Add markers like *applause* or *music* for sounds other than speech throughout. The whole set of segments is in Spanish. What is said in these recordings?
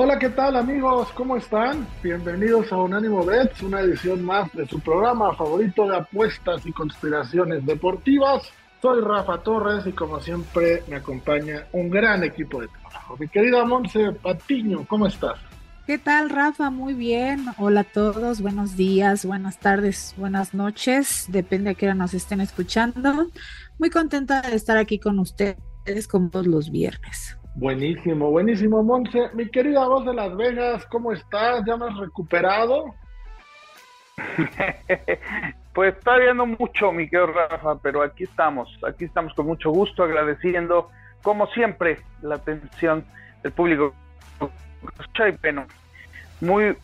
Hola, ¿qué tal amigos? ¿Cómo están? Bienvenidos a Unánimo Bets, una edición más de su programa favorito de apuestas y conspiraciones deportivas. Soy Rafa Torres y como siempre me acompaña un gran equipo de trabajo. Mi querida Monse Patiño, ¿cómo estás? ¿Qué tal, Rafa? Muy bien. Hola a todos. Buenos días, buenas tardes, buenas noches. Depende a qué hora nos estén escuchando. Muy contenta de estar aquí con ustedes como todos los viernes. Buenísimo, buenísimo, Monse. Mi querida voz de Las Vegas, ¿cómo estás? ¿Ya me has recuperado? *laughs* pues todavía no mucho, mi querido Rafa, pero aquí estamos, aquí estamos con mucho gusto, agradeciendo, como siempre, la atención del público. Muy,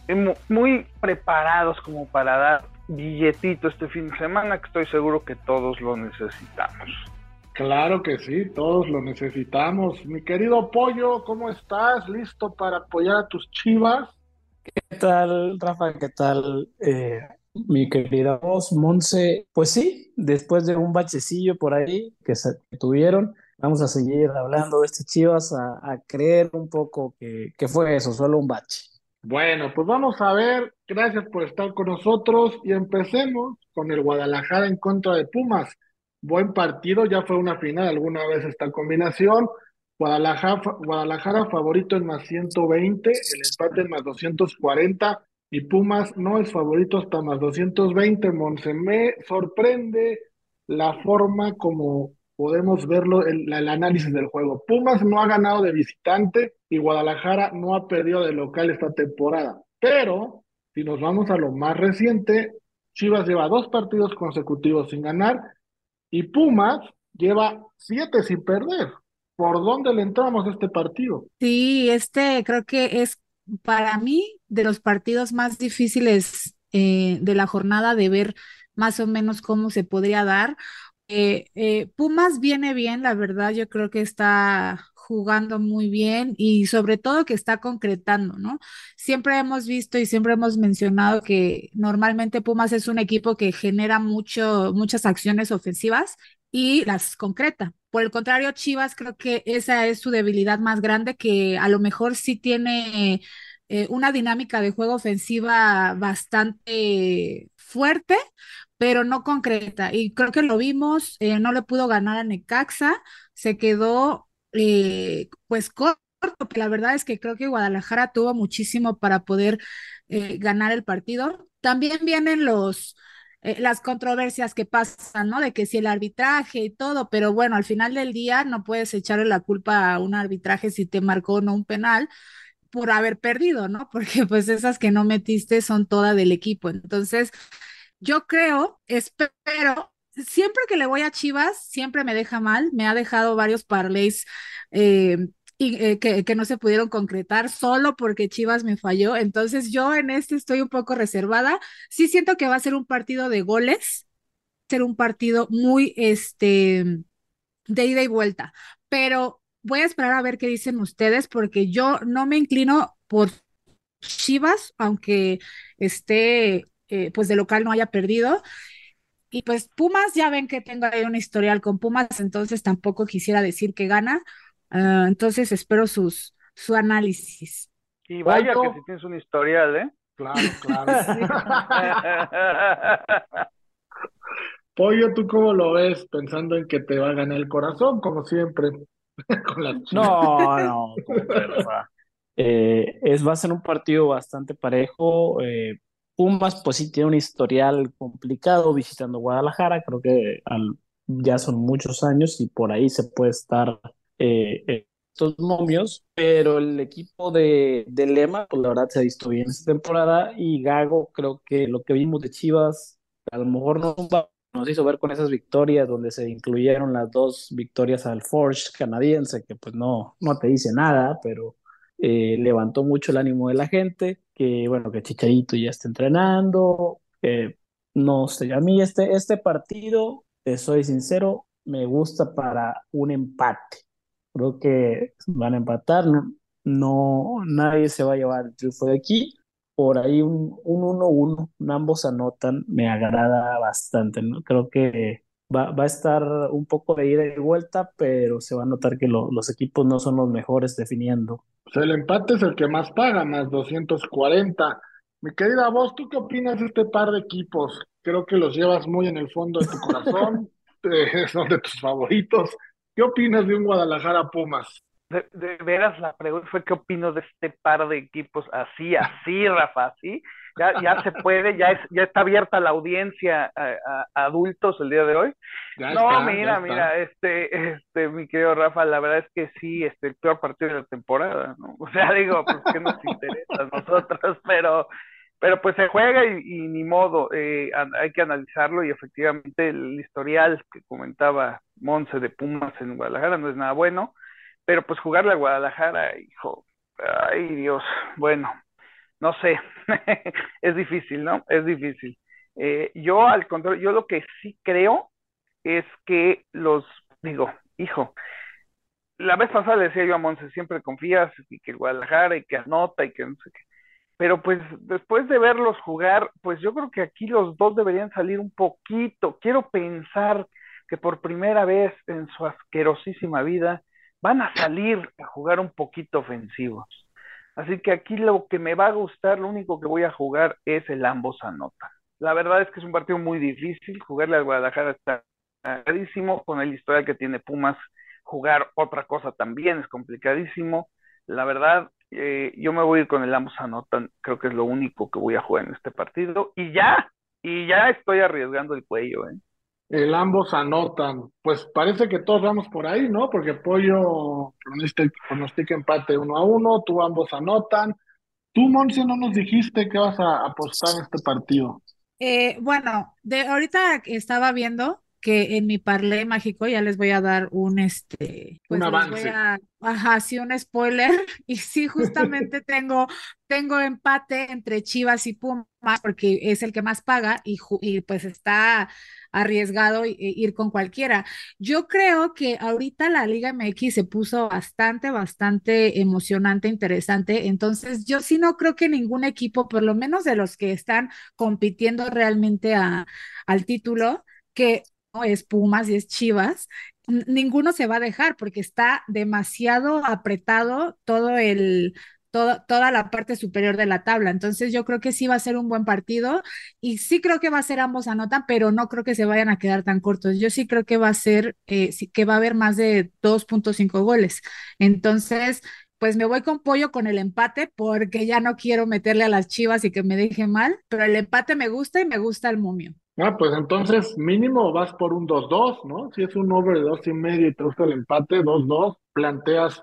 muy preparados como para dar billetito este fin de semana, que estoy seguro que todos lo necesitamos. Claro que sí, todos lo necesitamos. Mi querido Pollo, ¿cómo estás? ¿Listo para apoyar a tus chivas? ¿Qué tal, Rafa? ¿Qué tal, eh, mi querida voz, Monse? Pues sí, después de un bachecillo por ahí que, se, tuvieron, vamos a seguir hablando de este chivas, a, creer un poco que, que fue eso, solo un bache. Bueno, pues vamos a ver. Gracias por estar con nosotros y empecemos con el Guadalajara en contra de Pumas buen partido, ya fue una final alguna vez esta combinación. Guadalajara, Guadalajara favorito en más 120, el empate en más 240 y Pumas no es favorito hasta más 220. Monse, me sorprende la forma como podemos verlo, el, el análisis del juego. Pumas no ha ganado de visitante y Guadalajara no ha perdido de local esta temporada. Pero si nos vamos a lo más reciente, Chivas lleva dos partidos consecutivos sin ganar y Pumas lleva siete sin perder. ¿Por dónde le entramos a este partido? Sí, este creo que es para mí de los partidos más difíciles eh, de la jornada de ver más o menos cómo se podría dar. Eh, eh, Pumas viene bien, la verdad, yo creo que está jugando muy bien y sobre todo que está concretando, ¿no? Siempre hemos visto y siempre hemos mencionado que normalmente Pumas es un equipo que genera mucho, muchas acciones ofensivas y las concreta. Por el contrario, Chivas creo que esa es su debilidad más grande, que a lo mejor sí tiene eh, una dinámica de juego ofensiva bastante fuerte, pero no concreta. Y creo que lo vimos, eh, no le pudo ganar a Necaxa, se quedó eh, pues corto, porque la verdad es que creo que Guadalajara tuvo muchísimo para poder eh, ganar el partido. También vienen los, eh, las controversias que pasan, ¿no? De que si el arbitraje y todo, pero bueno, al final del día no puedes echarle la culpa a un arbitraje si te marcó o no un penal por haber perdido, ¿no? *laughs* Porque pues esas que no metiste son todas del equipo. Entonces, yo creo, espero siempre que le voy a Chivas, siempre me deja mal. Me ha dejado varios parlays eh, y, eh, que, no se pudieron concretar solo porque Chivas me falló. Entonces yo en este estoy un poco reservada. Sí siento que va a ser un partido de goles, ser un partido muy este de ida y vuelta, pero voy a esperar a ver qué dicen ustedes porque yo no me inclino por Chivas, aunque esté eh, pues de local no haya perdido. Y pues Pumas, ya ven que tengo ahí un historial con Pumas, entonces tampoco quisiera decir que gana. Ah, entonces espero sus, su análisis. Y vaya que si tienes un historial, ¿eh? Claro, claro. *laughs* *laughs* Pollo, ¿tú cómo lo ves? Pensando en que te va a ganar el corazón, como siempre. *laughs* no, no, eh, es, va a ser un partido bastante parejo. Eh, Pumas, pues sí tiene un historial complicado visitando Guadalajara, creo que ya son muchos años y por ahí se puede estar eh, estos momios, pero el equipo de, Lema, pues la verdad se ha visto bien esta temporada y Gago, creo que lo que vimos de Chivas, a lo mejor no nos hizo ver con esas victorias donde se incluyeron las dos victorias al Forge canadiense, que pues no, no te dice nada, pero eh, levantó mucho el ánimo de la gente, que bueno, que Chicharito ya está entrenando, que no sé, a mí este, este partido, te soy sincero, me gusta para un empate. Creo que van a empatar, no, no nadie se va a llevar el triunfo de aquí. Por ahí un 1-1, ambos anotan, me agrada bastante, ¿no? Creo que va, va a estar un poco de ida y vuelta, pero se va a notar que los equipos no son los mejores definiendo. Pues el empate es el que más paga, más 240. Mi querida voz, ¿tú qué opinas de este par de equipos? Creo que los llevas muy en el fondo de tu corazón, *laughs* eh, *laughs* son de tus favoritos. ¿Qué opinas de un Guadalajara Pumas? De, veras, la pregunta fue qué opino de este par de equipos así, así, Rafa, así. Ya, ya se puede, ya es, ya está abierta la audiencia a, adultos el día de hoy. no, mira, mira, este, este, mi querido Rafa, la verdad es que sí, este, el peor partido de la temporada, ¿no? *laughs* O sea, digo, pues que nos interesa a nosotros, pero pero pues se juega y, ni modo, eh, hay que analizarlo y efectivamente el historial que comentaba Monse de Pumas en Guadalajara no es nada bueno, pero pues jugarle a Guadalajara, hijo, ay Dios, bueno, no sé, *laughs* es difícil, ¿no? Es difícil. Eh, yo al contrario, yo lo que sí creo es que los, digo, hijo, la vez pasada le decía yo a Monse, siempre confías y que Guadalajara y que anota y que no sé qué pero pues después de verlos jugar, pues yo creo que aquí los dos deberían salir un poquito. Quiero pensar que por primera vez en su asquerosísima vida van a salir a jugar un poquito ofensivos. Así que aquí lo que me va a gustar, lo único que voy a jugar es el ambos anotan. La verdad es que es un partido muy difícil, jugarle al Guadalajara está complicadísimo, con el historial que tiene Pumas, jugar otra cosa también es complicadísimo. La verdad, eh, yo me voy a ir con el ambos anotan, creo que es lo único que voy a jugar en este partido. Y ya, y ya estoy arriesgando el cuello, ¿eh? El ambos anotan. Pues parece que todos vamos por ahí, ¿no? Porque Pollo pronostica, empate uno a uno, tú ambos anotan. Tú, Monse, no nos dijiste que vas a apostar en este partido. Eh, bueno, de ahorita estaba viendo que en mi parlé mágico ya les voy a dar un este pues un avance. ajá, sí, un spoiler. *laughs* Y sí, justamente *laughs* tengo, tengo empate entre Chivas y Pumas, porque es el que más paga, y, y pues está arriesgado ir con cualquiera. Yo creo que ahorita la Liga MX se puso bastante, bastante emocionante, interesante. Entonces, yo sí no creo que ningún equipo, por lo menos de los que están compitiendo realmente a, al título, que es Pumas y es Chivas, ninguno se va a dejar porque está demasiado apretado todo el, toda la parte superior de la tabla. Entonces yo creo que sí va a ser un buen partido y sí creo que va a ser ambos anotan, pero no creo que se vayan a quedar tan cortos. Yo sí creo que va a ser, eh, que va a haber más de 2.5 goles. Entonces, pues me voy con pollo con el empate porque ya no quiero meterle a las chivas y que me deje mal, pero el empate me gusta y me gusta el momio. Ah, pues entonces mínimo vas por un 2-2, ¿no? Si es un over de dos y medio y te gusta el empate, 2-2, planteas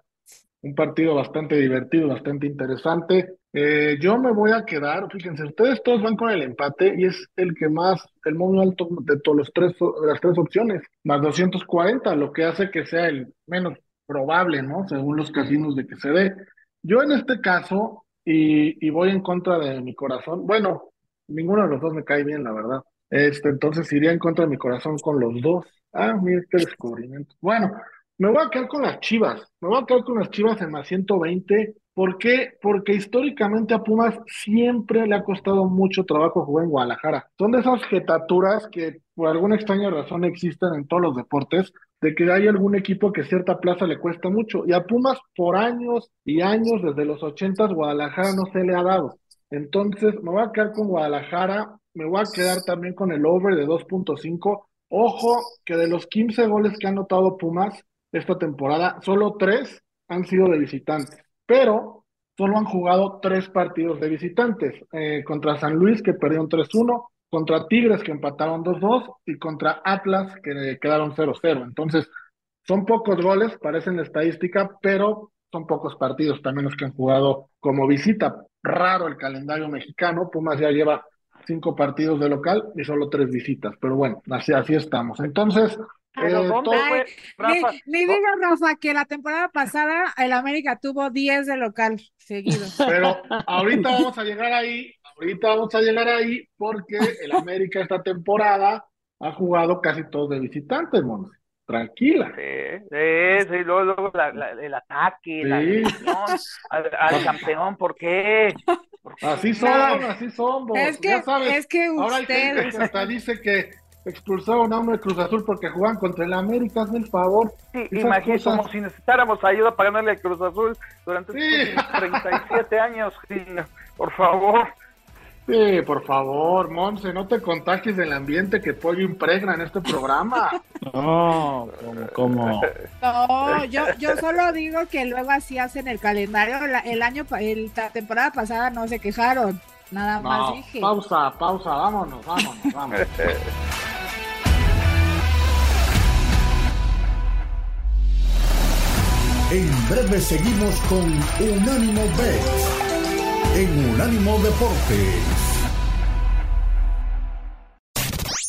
un partido bastante divertido, bastante interesante. Eh, yo me voy a quedar, fíjense, ustedes todos van con el empate y es el que más, el muy alto de todos los tres, las tres opciones, más 240, lo que hace que sea el menos probable, ¿no? Según los casinos de que se dé. Yo en este caso, y, y voy en contra de mi corazón, bueno, ninguno de los dos me cae bien, la verdad. Este, entonces iría en contra de mi corazón con los dos. Ah, mira este descubrimiento. Bueno, me voy a quedar con las Chivas. Me voy a quedar con las Chivas en más 120. ¿Por qué? Porque históricamente a Pumas siempre le ha costado mucho trabajo jugar en Guadalajara. Son de esas jetaturas que por alguna extraña razón existen en todos los deportes, de que hay algún equipo que cierta plaza le cuesta mucho. Y a Pumas por años y años, desde los ochentas, Guadalajara no se le ha dado. Entonces, me voy a quedar con Guadalajara me voy a quedar también con el over de 2.5. Ojo que de los 15 goles que han anotado Pumas esta temporada, solo 3 han sido de visitantes, pero solo han jugado 3 partidos de visitantes, eh, contra San Luis que perdieron 3-1, contra Tigres que empataron 2-2 y contra Atlas que quedaron 0-0. Entonces, son pocos goles, parecen estadística, pero son pocos partidos también los que han jugado como visita. Raro el calendario mexicano, Pumas ya lleva cinco partidos de local y solo tres visitas. Pero bueno, así, así estamos. Entonces, eh, Ni, diga, Rafa, que la temporada pasada el América tuvo 10 de local seguidos. *laughs* Pero ahorita vamos a llegar ahí, ahorita vamos a llegar ahí porque el América esta temporada ha jugado casi todos de visitantes, Monse. Tranquila. Sí, sí, sí, luego, luego la- la- el ataque, la Sí. agresión al, al campeón, ¿por qué? Así son, No. así son, vos. Es que, ya sabes. es que Ahora hay gente ustedes, que hasta dice que expulsaron a uno de Cruz Azul porque juegan contra el América, hazme el favor. Sí, imagínate, cosas. como si necesitáramos ayuda para ganarle al Cruz Azul durante Sí. estos últimos 37 años, por favor. Sí, por favor, Monse, no te contagies del ambiente que Pollo impregna en este programa. *laughs* No, como, no, yo, yo solo digo que luego así hacen el calendario. La- el año, pa- el, la temporada pasada no se quejaron, nada más No, dije. pausa, pausa, vámonos, vámonos, vámonos. *laughs* En breve seguimos con Unánimo Bet en Unánimo Deportes.